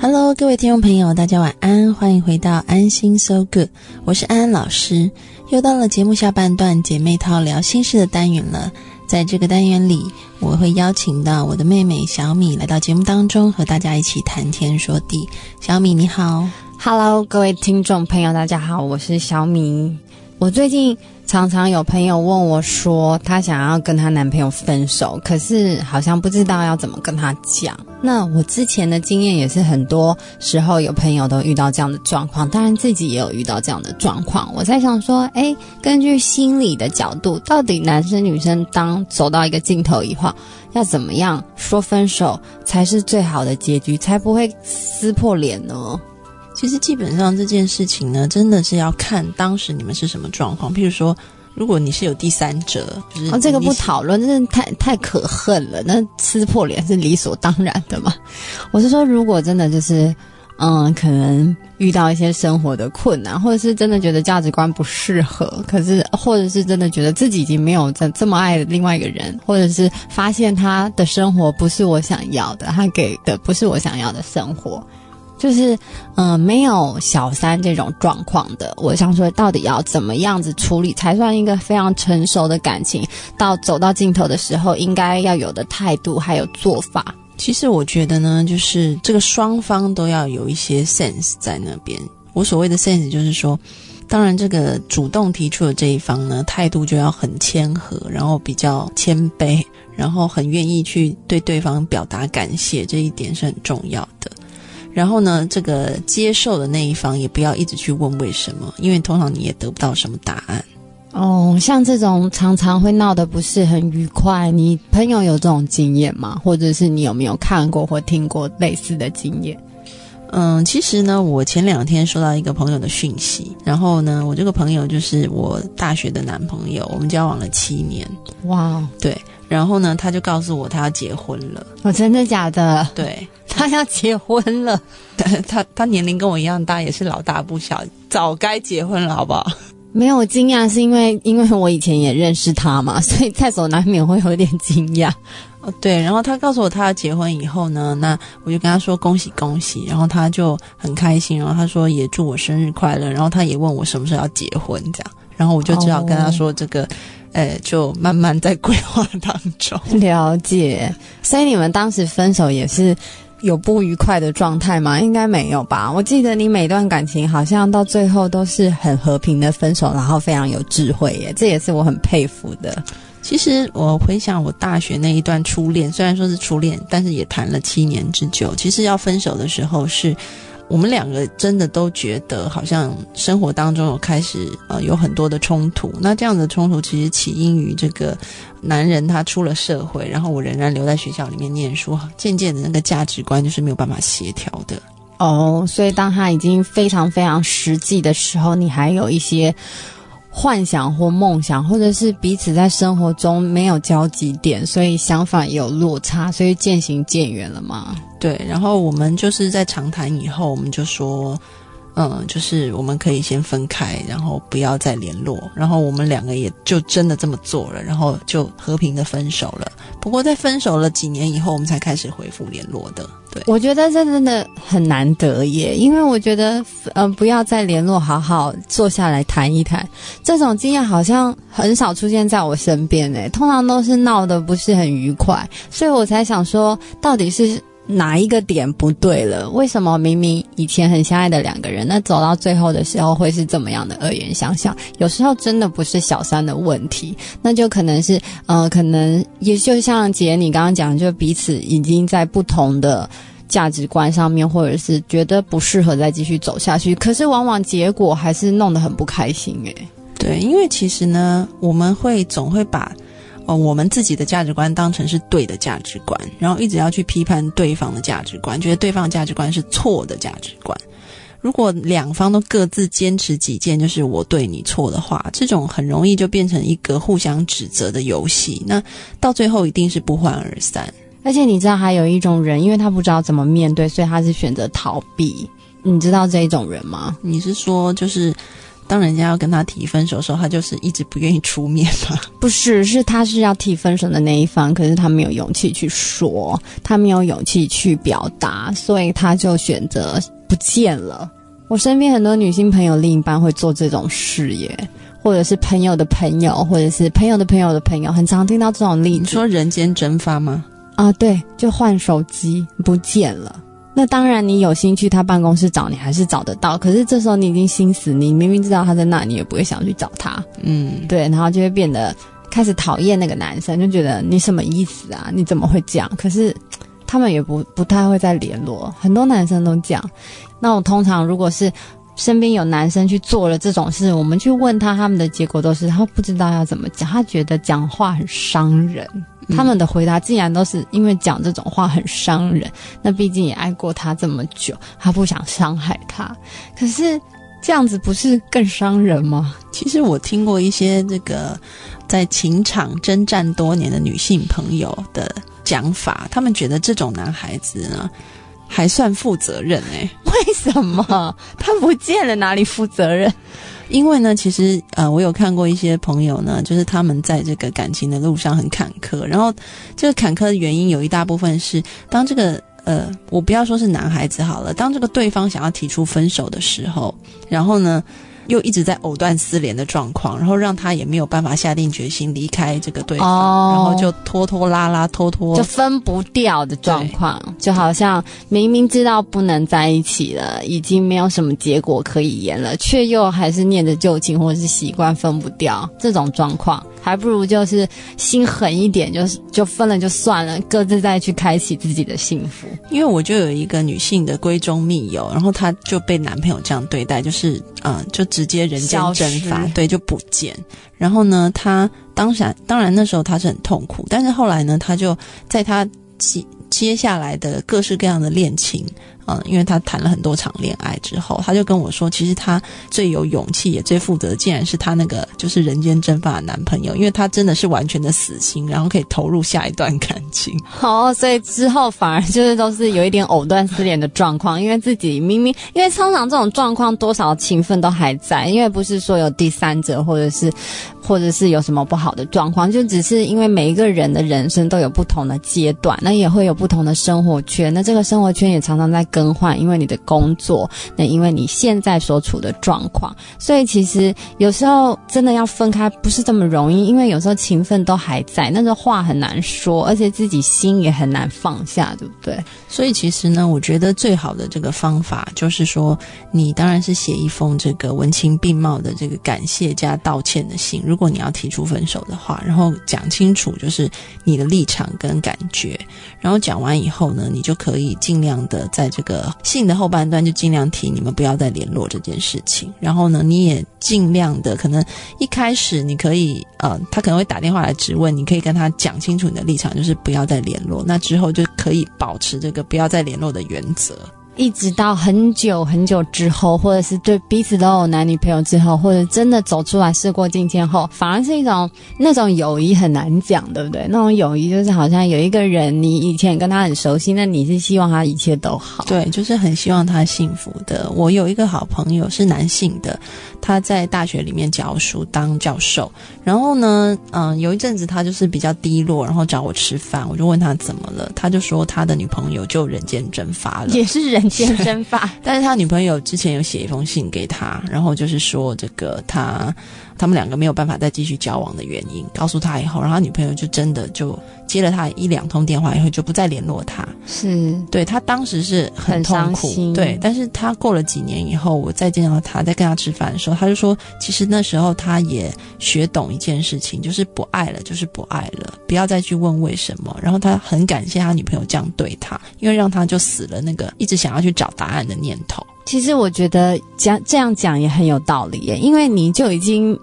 Hello，各位听众朋友，大家晚安，欢迎回到安心 So Good，我是安安老师。又到了节目下半段姐妹套聊心事的单元了。在这个单元里，我会邀请到我的妹妹小米来到节目当中，和大家一起谈天说地。小米你好，Hello，各位听众朋友，大家好，我是小米。我最近。常常有朋友问我说，她想要跟她男朋友分手，可是好像不知道要怎么跟他讲。那我之前的经验也是，很多时候有朋友都遇到这样的状况，当然自己也有遇到这样的状况。我在想说，哎，根据心理的角度，到底男生女生当走到一个尽头以后，要怎么样说分手才是最好的结局，才不会撕破脸呢？其实基本上这件事情呢，真的是要看当时你们是什么状况。譬如说，如果你是有第三者，就是哦，这个不讨论，真的太太可恨了。那撕破脸是理所当然的嘛？我是说，如果真的就是，嗯，可能遇到一些生活的困难，或者是真的觉得价值观不适合，可是或者是真的觉得自己已经没有这这么爱另外一个人，或者是发现他的生活不是我想要的，他给的不是我想要的生活。就是，嗯，没有小三这种状况的。我想说，到底要怎么样子处理才算一个非常成熟的感情？到走到尽头的时候，应该要有的态度还有做法。其实我觉得呢，就是这个双方都要有一些 sense 在那边。我所谓的 sense 就是说，当然这个主动提出的这一方呢，态度就要很谦和，然后比较谦卑，然后很愿意去对对方表达感谢，这一点是很重要的。然后呢，这个接受的那一方也不要一直去问为什么，因为通常你也得不到什么答案。哦，像这种常常会闹得不是很愉快，你朋友有这种经验吗？或者是你有没有看过或听过类似的经验？嗯，其实呢，我前两天收到一个朋友的讯息，然后呢，我这个朋友就是我大学的男朋友，我们交往了七年。哇，对。然后呢，他就告诉我他要结婚了。哦，真的假的？对，他要结婚了。他他年龄跟我一样大，也是老大不小，早该结婚了，好不好？没有惊讶，是因为因为我以前也认识他嘛，所以在所难免会有点惊讶。哦，对。然后他告诉我他要结婚以后呢，那我就跟他说恭喜恭喜，然后他就很开心，然后他说也祝我生日快乐，然后他也问我什么时候要结婚这样，然后我就只好跟他说这个。呃，就慢慢在规划当中 了解。所以你们当时分手也是有不愉快的状态吗？应该没有吧？我记得你每段感情好像到最后都是很和平的分手，然后非常有智慧耶，这也是我很佩服的。其实我回想我大学那一段初恋，虽然说是初恋，但是也谈了七年之久。其实要分手的时候是。我们两个真的都觉得，好像生活当中有开始呃有很多的冲突。那这样的冲突其实起因于这个男人他出了社会，然后我仍然留在学校里面念书，渐渐的那个价值观就是没有办法协调的。哦，所以当他已经非常非常实际的时候，你还有一些。幻想或梦想，或者是彼此在生活中没有交集点，所以想法有落差，所以渐行渐远了吗？对，然后我们就是在长谈以后，我们就说。嗯，就是我们可以先分开，然后不要再联络。然后我们两个也就真的这么做了，然后就和平的分手了。不过在分手了几年以后，我们才开始恢复联络的。对，我觉得这真的很难得耶，因为我觉得，嗯，不要再联络，好好坐下来谈一谈，这种经验好像很少出现在我身边诶，通常都是闹得不是很愉快，所以我才想说，到底是。哪一个点不对了？为什么明明以前很相爱的两个人，那走到最后的时候会是这么样的恶言相向？有时候真的不是小三的问题，那就可能是，呃，可能也就像姐你刚刚讲，就彼此已经在不同的价值观上面，或者是觉得不适合再继续走下去。可是往往结果还是弄得很不开心，诶。对，因为其实呢，我们会总会把。哦，我们自己的价值观当成是对的价值观，然后一直要去批判对方的价值观，觉得对方的价值观是错的价值观。如果两方都各自坚持己见，就是我对你错的话，这种很容易就变成一个互相指责的游戏。那到最后一定是不欢而散。而且你知道，还有一种人，因为他不知道怎么面对，所以他是选择逃避。你知道这一种人吗？你是说就是？当人家要跟他提分手的时候，他就是一直不愿意出面嘛。不是，是他是要提分手的那一方，可是他没有勇气去说，他没有勇气去表达，所以他就选择不见了。我身边很多女性朋友，另一半会做这种事耶，或者是朋友的朋友，或者是朋友的朋友的朋友，很常听到这种例子。你说人间蒸发吗？啊，对，就换手机不见了。那当然，你有心去他办公室找你，还是找得到。可是这时候你已经心死，你明明知道他在那，你也不会想去找他。嗯，对，然后就会变得开始讨厌那个男生，就觉得你什么意思啊？你怎么会这样？可是他们也不不太会再联络，很多男生都这样。那我通常如果是身边有男生去做了这种事，我们去问他，他们的结果都是他不知道要怎么讲，他觉得讲话很伤人。他们的回答竟然都是因为讲这种话很伤人。那毕竟也爱过他这么久，他不想伤害他。可是这样子不是更伤人吗？其实我听过一些这个在情场征战多年的女性朋友的讲法，他们觉得这种男孩子呢还算负责任诶、为什么 他不见了哪里负责任？因为呢，其实呃，我有看过一些朋友呢，就是他们在这个感情的路上很坎坷，然后这个坎坷的原因有一大部分是当这个呃，我不要说是男孩子好了，当这个对方想要提出分手的时候，然后呢。又一直在藕断丝连的状况，然后让他也没有办法下定决心离开这个对方，哦。然后就拖拖拉拉，拖拖。就分不掉的状况，就好像明明知道不能在一起了，已经没有什么结果可以言了，却又还是念着旧情或者是习惯分不掉这种状况，还不如就是心狠一点，就是就分了就算了，各自再去开启自己的幸福。因为我就有一个女性的闺中密友，然后她就被男朋友这样对待，就是嗯、呃就直接人间蒸发，对，就不见。然后呢，她当然当然那时候她是很痛苦，但是后来呢，她就在她接接下来的各式各样的恋情。嗯，因为她谈了很多场恋爱之后，她就跟我说，其实她最有勇气也最负责的，竟然是她那个就是人间蒸发的男朋友，因为他真的是完全的死心，然后可以投入下一段感情。哦，所以之后反而就是都是有一点藕断丝连的状况，因为自己明明因为通常这种状况多少情分都还在，因为不是说有第三者或者是或者是有什么不好的状况，就只是因为每一个人的人生都有不同的阶段，那也会有不同的生活圈，那这个生活圈也常常在更换，因为你的工作，那因为你现在所处的状况，所以其实有时候真的要分开不是这么容易，因为有时候情分都还在，那个话很难说，而且自己心也很难放下，对不对？所以其实呢，我觉得最好的这个方法就是说，你当然是写一封这个文情并茂的这个感谢加道歉的信。如果你要提出分手的话，然后讲清楚就是你的立场跟感觉，然后讲完以后呢，你就可以尽量的在这个信的后半段就尽量提你们不要再联络这件事情。然后呢，你也尽量的可能一开始你可以呃，他可能会打电话来质问，你可以跟他讲清楚你的立场，就是不要再联络。那之后就可以保持这个不要再联络的原则。一直到很久很久之后，或者是对彼此都有男女朋友之后，或者真的走出来事过境迁后，反而是一种那种友谊很难讲，对不对？那种友谊就是好像有一个人，你以前跟他很熟悉，那你是希望他一切都好。对，就是很希望他幸福的。我有一个好朋友是男性的，他在大学里面教书当教授。然后呢，嗯、有一阵子他就是比较低落，然后找我吃饭，我就问他怎么了，他就说他的女朋友就人间蒸发了。也是人间蒸发，但是他女朋友之前有写一封信给他，然后就是说这个他他们两个没有办法再继续交往的原因，告诉他以后，然后他女朋友就真的就接了他一两通电话以后就不再联络他。是对他当时是很很痛苦，对，但是他过了几年以后，我再见到他，在跟他吃饭的时候，他就说，其实那时候他也学懂一件事情，就是不爱了，就是不爱了，不要再去问为什么。然后他很感谢他女朋友这样对他，因为让他就死了那个一直想要去找答案的念头。其实我觉得讲这样讲也很有道理耶，因为你就已经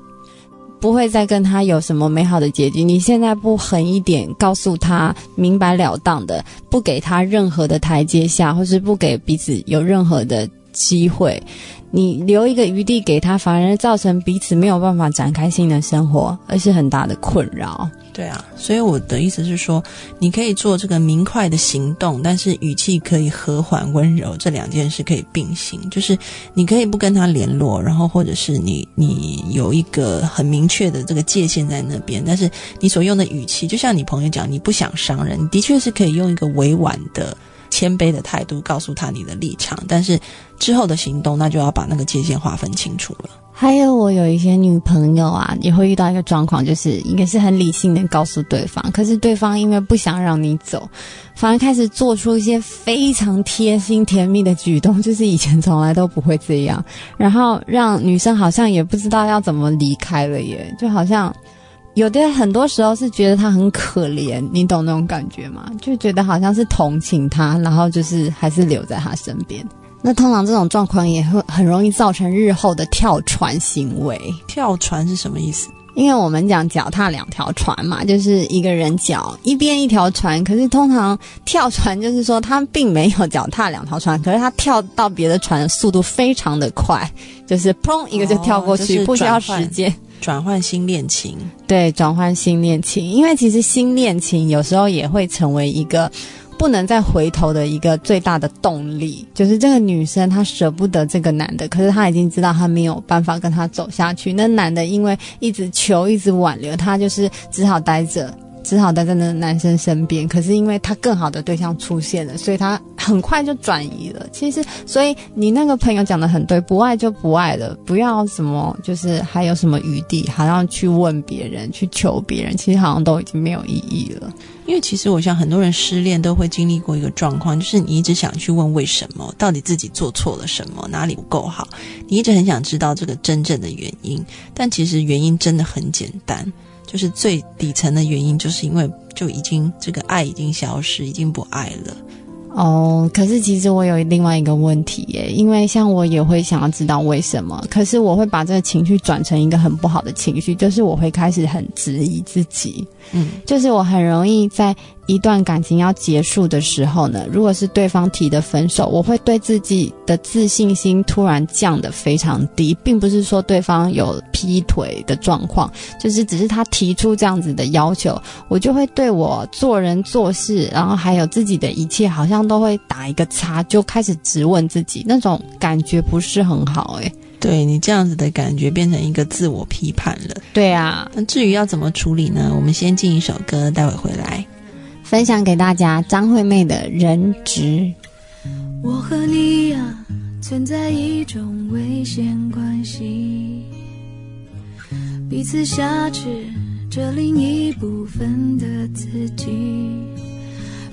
不会再跟他有什么美好的结局。你现在不狠一点，告诉他明白了当的，不给他任何的台阶下，或是不给彼此有任何的机会。你留一个余地给他，反而造成彼此没有办法展开新的生活，而是很大的困扰。对啊，所以我的意思是说，你可以做这个明快的行动，但是语气可以和缓温柔，这两件事可以并行。就是你可以不跟他联络，然后或者是你你有一个很明确的这个界限在那边，但是你所用的语气，就像你朋友讲，你不想伤人，的确是可以用一个委婉的。谦卑的态度告诉他你的立场，但是之后的行动那就要把那个界限划分清楚了。还有，我有一些女朋友啊，也会遇到一个状况，就是应该是很理性的告诉对方，可是对方因为不想让你走，反而开始做出一些非常贴心甜蜜的举动，就是以前从来都不会这样，然后让女生好像也不知道要怎么离开了耶，就好像。有的很多时候是觉得他很可怜，你懂那种感觉吗？就觉得好像是同情他，然后就是还是留在他身边。那通常这种状况也会很容易造成日后的跳船行为。跳船是什么意思？因为我们讲脚踏两条船嘛，就是一个人脚一边一条船。可是通常跳船就是说他并没有脚踏两条船，可是他跳到别的船的速度非常的快，就是砰一个就跳过去，不需要时间。转换新恋情，对，转换新恋情，因为其实新恋情有时候也会成为一个不能再回头的一个最大的动力。就是这个女生她舍不得这个男的，可是她已经知道她没有办法跟他走下去。那男的因为一直求，一直挽留，他就是只好待着。只好待在那个男生身边，可是因为他更好的对象出现了，所以他很快就转移了。其实，所以你那个朋友讲的很对，不爱就不爱了，不要什么，就是还有什么余地，好像去问别人、去求别人，其实好像都已经没有意义了。因为其实我想，很多人失恋都会经历过一个状况，就是你一直想去问为什么，到底自己做错了什么，哪里不够好，你一直很想知道这个真正的原因，但其实原因真的很简单。就是最底层的原因，就是因为就已经这个爱已经消失，已经不爱了。哦，可是其实我有另外一个问题耶，因为像我也会想要知道为什么，可是我会把这个情绪转成一个很不好的情绪，就是我会开始很质疑自己。嗯，就是我很容易在。一段感情要结束的时候呢，如果是对方提的分手，我会对自己的自信心突然降得非常低，并不是说对方有劈腿的状况，就是只是他提出这样子的要求，我就会对我做人做事，然后还有自己的一切，好像都会打一个叉，就开始质问自己，那种感觉不是很好诶。对你这样子的感觉变成一个自我批判了。对啊，那至于要怎么处理呢？我们先进一首歌，待会回来。分享给大家张惠妹的人质。我和你呀，存在一种危险关系，彼此挟持着另一部分的自己。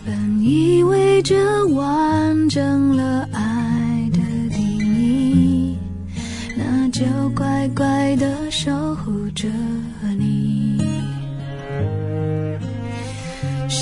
本以为这完整了爱的定义，那就乖乖的守护着你。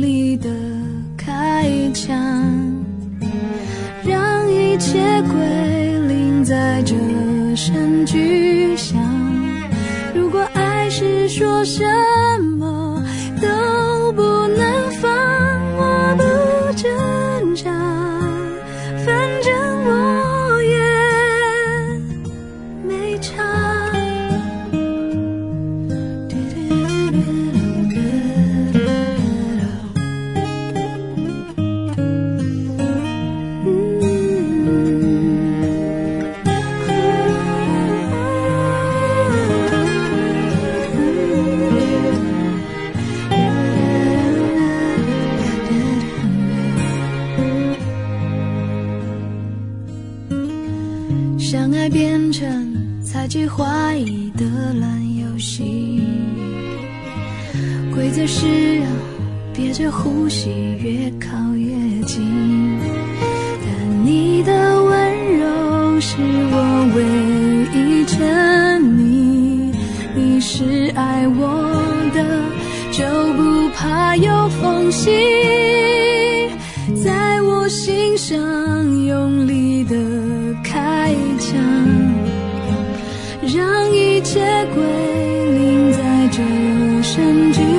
力是说零在这声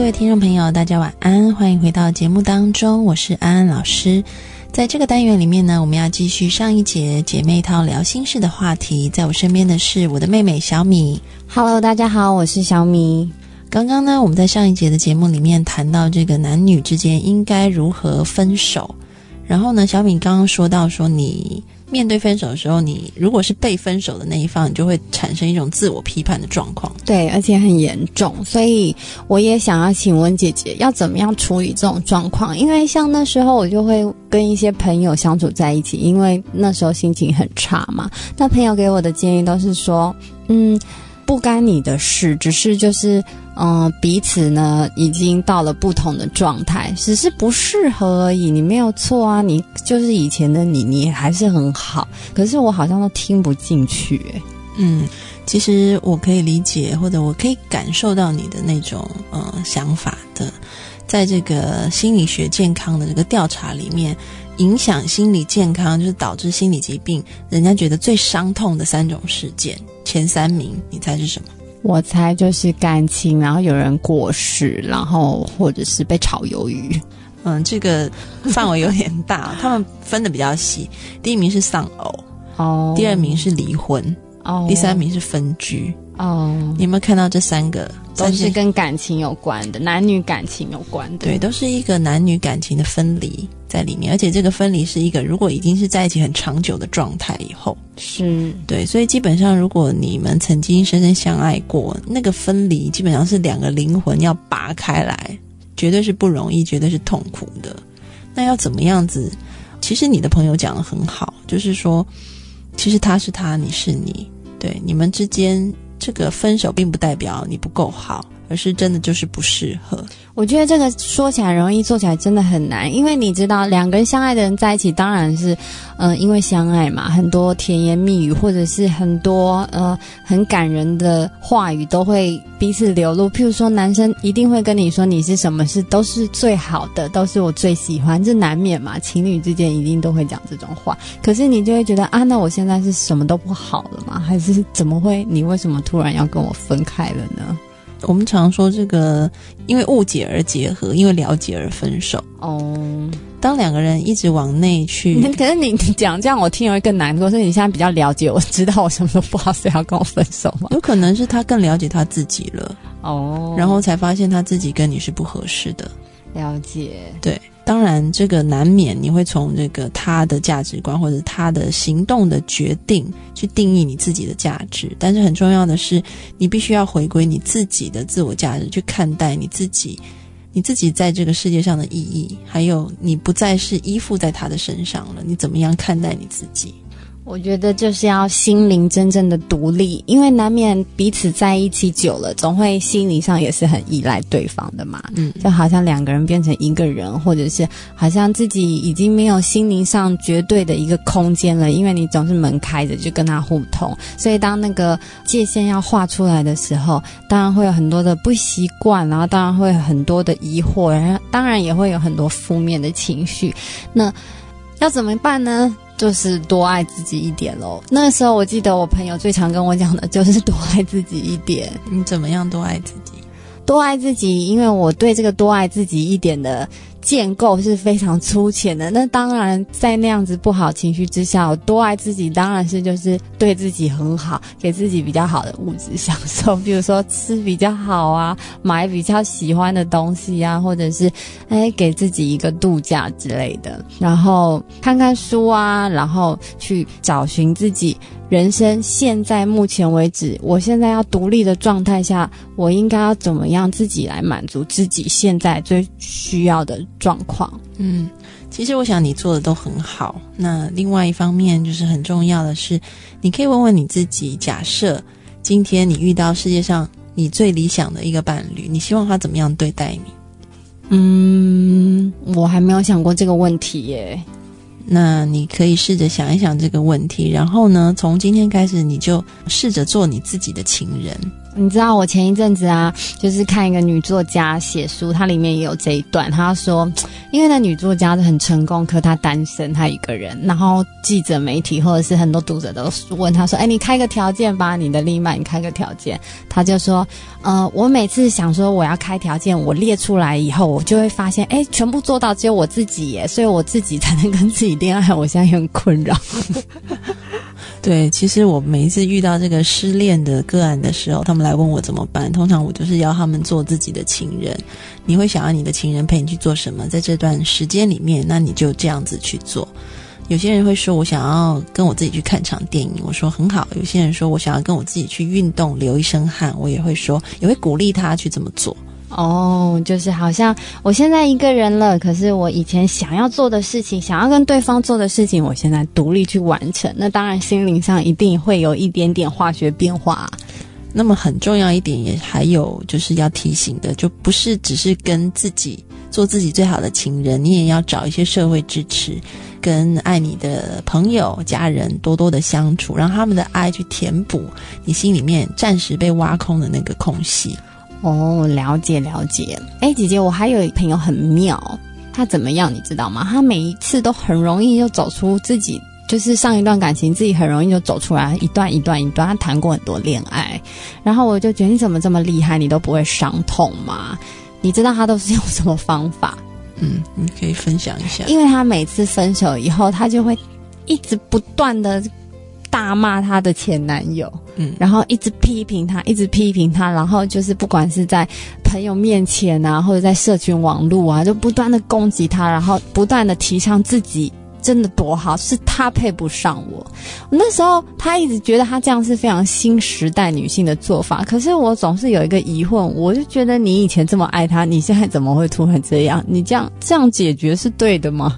各位听众朋友，大家晚安，欢迎回到节目当中，我是安安老师。在这个单元里面呢，我们要继续上一节姐妹套聊心事的话题。在我身边的是我的妹妹小米。Hello，大家好，我是小米。刚刚呢，我们在上一节的节目里面谈到这个男女之间应该如何分手。然后呢，小米刚刚说到说，你面对分手的时候，你如果是被分手的那一方，你就会产生一种自我批判的状况。对，而且很严重，所以我也想要请问姐姐，要怎么样处理这种状况？因为像那时候我就会跟一些朋友相处在一起，因为那时候心情很差嘛。那朋友给我的建议都是说，嗯，不干你的事，只是就是。嗯，彼此呢已经到了不同的状态，只是不适合而已。你没有错啊，你就是以前的你，你还是很好。可是我好像都听不进去、欸，嗯，其实我可以理解，或者我可以感受到你的那种呃想法的。在这个心理学健康的这个调查里面，影响心理健康就是导致心理疾病，人家觉得最伤痛的三种事件，前三名，你猜是什么？我猜就是感情，然后有人过世，然后或者是被炒鱿鱼。嗯，这个范围有点大，他们分的比较细。第一名是丧偶，哦，第二名是离婚，哦，第三名是分居。哦，你有没有看到这三个？都是跟感情有关的，男女感情有关的。对，都是一个男女感情的分离在里面，而且这个分离是一个如果已经是在一起很长久的状态以后，是，对，所以基本上如果你们曾经深深相爱过，那个分离基本上是两个灵魂要拔开来，绝对是不容易，绝对是痛苦的。那要怎么样子？其实你的朋友讲的很好，就是说，其实他是他，你是你，对，你们之间这个分手并不代表你不够好，而是真的就是不适合。我觉得这个说起来容易，做起来真的很难。因为你知道，两个人相爱的人在一起，当然是，嗯、因为相爱嘛，很多甜言蜜语，或者是很多呃很感人的话语，都会彼此流露。譬如说，男生一定会跟你说你是什么事都是最好的，都是我最喜欢，这难免嘛。情侣之间一定都会讲这种话。可是你就会觉得啊，那我现在是什么都不好了吗？还是怎么会？你为什么突然要跟我分开了呢？我们常说这个，因为误解而结合，因为了解而分手。哦。当两个人一直往内去，可是你你讲这样，我听会更难过。所以你现在比较了解我，知道我什么都不好，所以要跟我分手吗？有可能是他更了解他自己了，哦然后才发现他自己跟你是不合适的。了解，对，当然这个难免你会从这个他的价值观或者他的行动的决定去定义你自己的价值，但是很重要的是，你必须要回归你自己的自我价值去看待你自己。你自己在这个世界上的意义，还有你不再是依附在他的身上了，你怎么样看待你自己？我觉得就是要心灵真正的独立，因为难免彼此在一起久了，总会心理上也是很依赖对方的嘛。嗯，就好像两个人变成一个人，或者是好像自己已经没有心灵上绝对的一个空间了，因为你总是门开着就跟他互通，所以当那个界限要画出来的时候，当然会有很多的不习惯，然后当然会有很多的疑惑，然后当然也会有很多负面的情绪。那要怎么办呢？就是多爱自己一点喽。那时候，我记得我朋友最常跟我讲的就是多爱自己一点，你怎么样多爱自己？多爱自己，因为我对这个多爱自己一点的建构是非常粗浅的。那当然，在那样子不好情绪之下，我多爱自己当然是就是对自己很好，给自己比较好的物质享受，比如说吃比较好啊，买比较喜欢的东西啊，或者是哎给自己一个度假之类的，然后看看书啊，然后去找寻自己。人生现在目前为止，我现在要独立的状态下，我应该要怎么样自己来满足自己现在最需要的状况？嗯，其实我想你做的都很好。那另外一方面就是很重要的是，你可以问问你自己：假设今天你遇到世界上你最理想的一个伴侣，你希望他怎么样对待你？嗯，我还没有想过这个问题耶。那你可以试着想一想这个问题，然后呢，从今天开始，你就试着做你自己的情人。你知道我前一阵子啊，就是看一个女作家写书，她里面也有这一段。她说，因为那女作家是很成功，可她单身，她一个人。然后记者、媒体或者是很多读者都问她说：“哎，你开个条件吧，你的另一半，你开个条件。”她就说：“呃，我每次想说我要开条件，我列出来以后，我就会发现，哎，全部做到只有我自己耶，所以我自己才能跟自己恋爱。我现在很困扰。”对，其实我每一次遇到这个失恋的个案的时候，他们来问我怎么办，通常我就是要他们做自己的情人。你会想要你的情人陪你去做什么？在这段时间里面，那你就这样子去做。有些人会说，我想要跟我自己去看场电影，我说很好。有些人说我想要跟我自己去运动，流一身汗，我也会说，也会鼓励他去这么做。哦，就是好像我现在一个人了，可是我以前想要做的事情，想要跟对方做的事情，我现在独立去完成。那当然，心灵上一定会有一点点化学变化。那么很重要一点，也还有就是要提醒的，就不是只是跟自己做自己最好的情人，你也要找一些社会支持，跟爱你的朋友、家人多多的相处，让他们的爱去填补你心里面暂时被挖空的那个空隙。哦，了解了解。哎，姐姐，我还有一朋友很妙，他怎么样？你知道吗？他每一次都很容易就走出自己，就是上一段感情，自己很容易就走出来，一段一段一段。他谈过很多恋爱，然后我就觉得你怎么这么厉害，你都不会伤痛吗？你知道他都是用什么方法？嗯，你可以分享一下。因为他每次分手以后，他就会一直不断的。大骂她的前男友，嗯，然后一直批评他，一直批评他，然后就是不管是在朋友面前啊，或者在社群网络啊，就不断的攻击他，然后不断的提倡自己真的多好，是他配不上我。那时候他一直觉得他这样是非常新时代女性的做法，可是我总是有一个疑问，我就觉得你以前这么爱他，你现在怎么会突然这样？你这样这样解决是对的吗？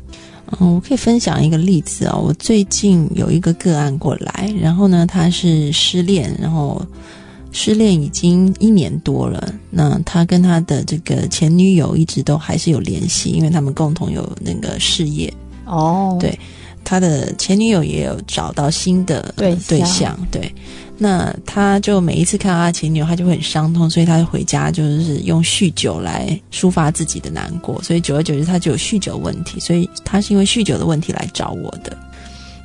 嗯，我可以分享一个例子啊。我最近有一个个案过来，然后呢，他是失恋，然后失恋已经一年多了。那他跟他的这个前女友一直都还是有联系，因为他们共同有那个事业。哦，对，他的前女友也有找到新的对象，对。那他就每一次看到他前女友，他就会很伤痛，所以他就回家就是用酗酒来抒发自己的难过，所以久而久之他就有酗酒问题，所以他是因为酗酒的问题来找我的。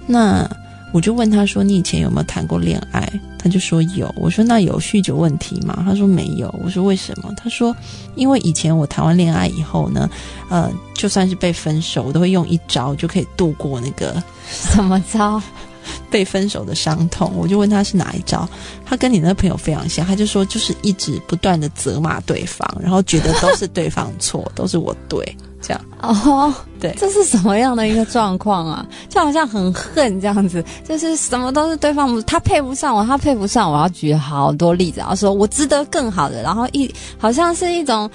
那我就问他说：“你以前有没有谈过恋爱？”他就说有。我说：“那有酗酒问题吗？”他说没有。我说：“为什么？”他说：“因为以前我谈完恋爱以后呢，呃，就算是被分手，我都会用一招就可以度过那个什么招。” 被分手的伤痛，我就问他是哪一招。他跟你那朋友非常像，他就说就是一直不断的责骂对方，然后觉得都是对方错，都是我对，这样哦，对，这是什么样的一个状况啊？就好像很恨这样子，就是什么都是对方，他配不上我，他配不上我，要举好多例子，然后说我值得更好的，然后一好像是一种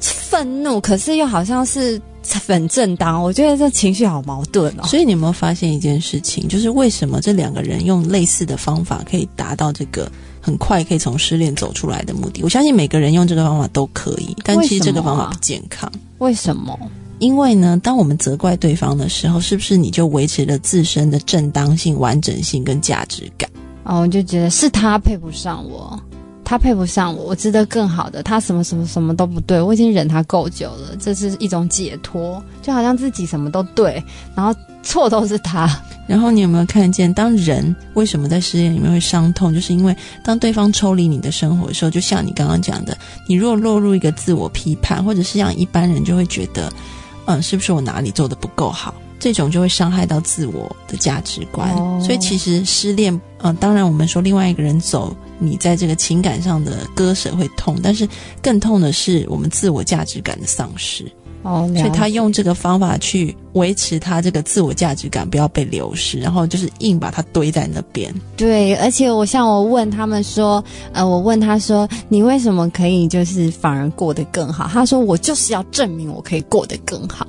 愤怒，可是又好像是。很正当。我觉得这情绪好矛盾哦。所以你有没有发现一件事情，就是为什么这两个人用类似的方法可以达到这个很快可以从失恋走出来的目的？我相信每个人用这个方法都可以，但其实这个方法不健康。为什么？因为呢，当我们责怪对方的时候，是不是你就维持了自身的正当性、完整性跟价值感？哦，我就觉得是他配不上我。他配不上我，我值得更好的。他什么什么什么都不对，我已经忍他够久了，这是一种解脱，就好像自己什么都对，然后错都是他。然后你有没有看见，当人为什么在失恋里面会伤痛，就是因为当对方抽离你的生活的时候，就像你刚刚讲的，你若落入一个自我批判，或者是像一般人就会觉得，嗯，是不是我哪里做的不够好？这种就会伤害到自我的价值观。所以其实失恋，嗯，当然我们说另外一个人走。你在这个情感上的割舍会痛，但是更痛的是我们自我价值感的丧失。哦，所以他用这个方法去维持他这个自我价值感不要被流失，然后就是硬把它堆在那边。对，而且我像我问他们说，呃，我问他说，你为什么可以就是反而过得更好？他说，我就是要证明我可以过得更好。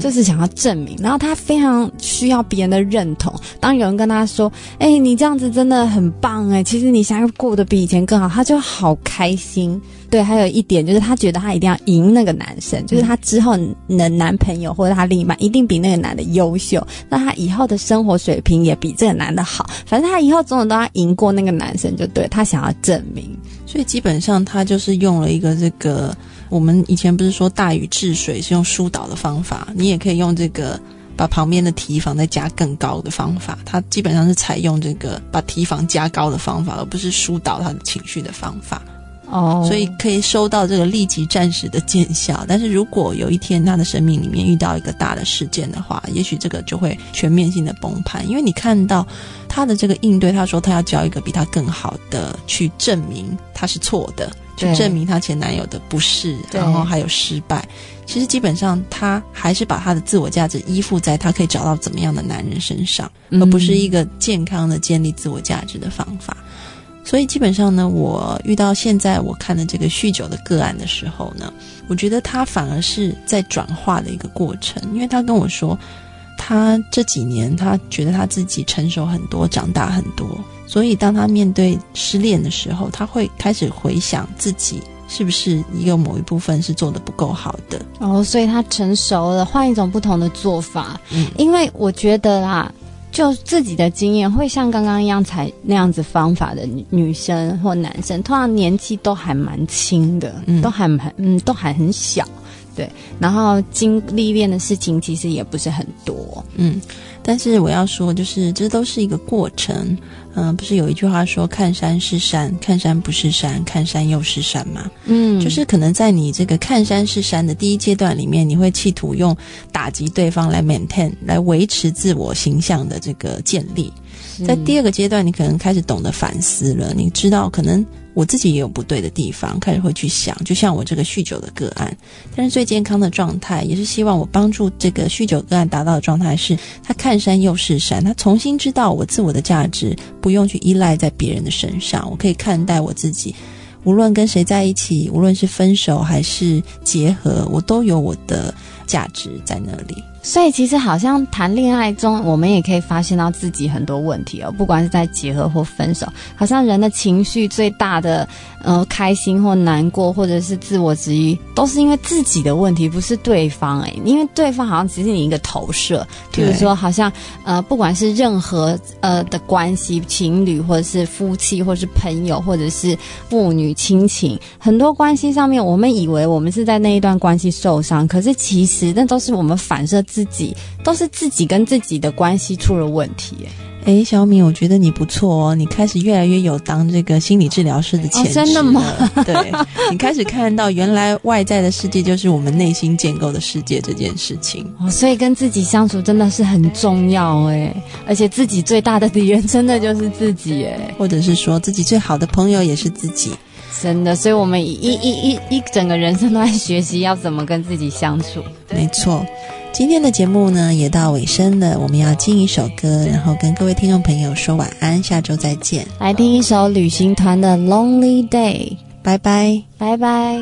就是想要证明，然后他非常需要别人的认同。当有人跟他说：“哎，你这样子真的很棒哎，其实你想要过得比以前更好。”他就好开心。对，还有一点就是他觉得他一定要赢那个男生，就是他之后的男朋友或者他另一半一定比那个男的优秀，那他以后的生活水平也比这个男的好。反正他以后总有都要赢过那个男生，就对他想要证明。所以基本上他就是用了一个这个。我们以前不是说大禹治水是用疏导的方法，你也可以用这个把旁边的堤防再加更高的方法。它基本上是采用这个把堤防加高的方法，而不是疏导他的情绪的方法。哦，所以可以收到这个立即暂时的见效。但是如果有一天他的生命里面遇到一个大的事件的话，也许这个就会全面性的崩盘。因为你看到他的这个应对，他说他要教一个比他更好的去证明他是错的。去证明她前男友的不是，然后还有失败。其实基本上，她还是把她的自我价值依附在她可以找到怎么样的男人身上，而不是一个健康的建立自我价值的方法。所以基本上呢，我遇到现在我看的这个酗酒的个案的时候呢，我觉得他反而是在转化的一个过程，因为他跟我说，他这几年他觉得他自己成熟很多，长大很多。所以，当他面对失恋的时候，他会开始回想自己是不是一个某一部分是做的不够好的。哦，所以他成熟了，换一种不同的做法。嗯，因为我觉得啦，就自己的经验，会像刚刚一样才那样子方法的女生或男生，通常年纪都还蛮轻的，都还很嗯，都还很小。对，然后经历练的事情其实也不是很多。嗯，但是我要说，就是这都是一个过程。嗯，不是有一句话说“看山是山，看山不是山，看山又是山”吗？嗯，就是可能在你这个看山是山的第一阶段里面，你会企图用打击对方来 maintain 来维持自我形象的这个建立。在第二个阶段，你可能开始懂得反思了，你知道可能。我自己也有不对的地方，开始会去想，就像我这个酗酒的个案，但是最健康的状态，也是希望我帮助这个酗酒个案达到的状态，是他看山又是山，他重新知道我自我的价值，不用去依赖在别人的身上，我可以看待我自己，无论跟谁在一起，无论是分手还是结合，我都有我的价值在那里。所以其实好像谈恋爱中，我们也可以发现到自己很多问题哦。不管是在结合或分手，好像人的情绪最大的，呃，开心或难过，或者是自我质疑，都是因为自己的问题，不是对方诶，因为对方好像只是你一个投射。比如说，好像呃，不管是任何呃的关系，情侣或者是夫妻，或者是朋友，或者是父女亲情，很多关系上面，我们以为我们是在那一段关系受伤，可是其实那都是我们反射。自己都是自己跟自己的关系出了问题，哎，小米，我觉得你不错哦，你开始越来越有当这个心理治疗师的潜质。真的吗？对，你开始看到原来外在的世界就是我们内心建构的世界这件事情。哦，所以跟自己相处真的是很重要哎，而且自己最大的敌人真的就是自己哎，或者是说自己最好的朋友也是自己。真的，所以我们一一一一整个人生都在学习要怎么跟自己相处。没错。今天的节目呢也到尾声了，我们要进一首歌，然后跟各位听众朋友说晚安，下周再见。来听一首旅行团的《Lonely Day》，拜拜，拜拜。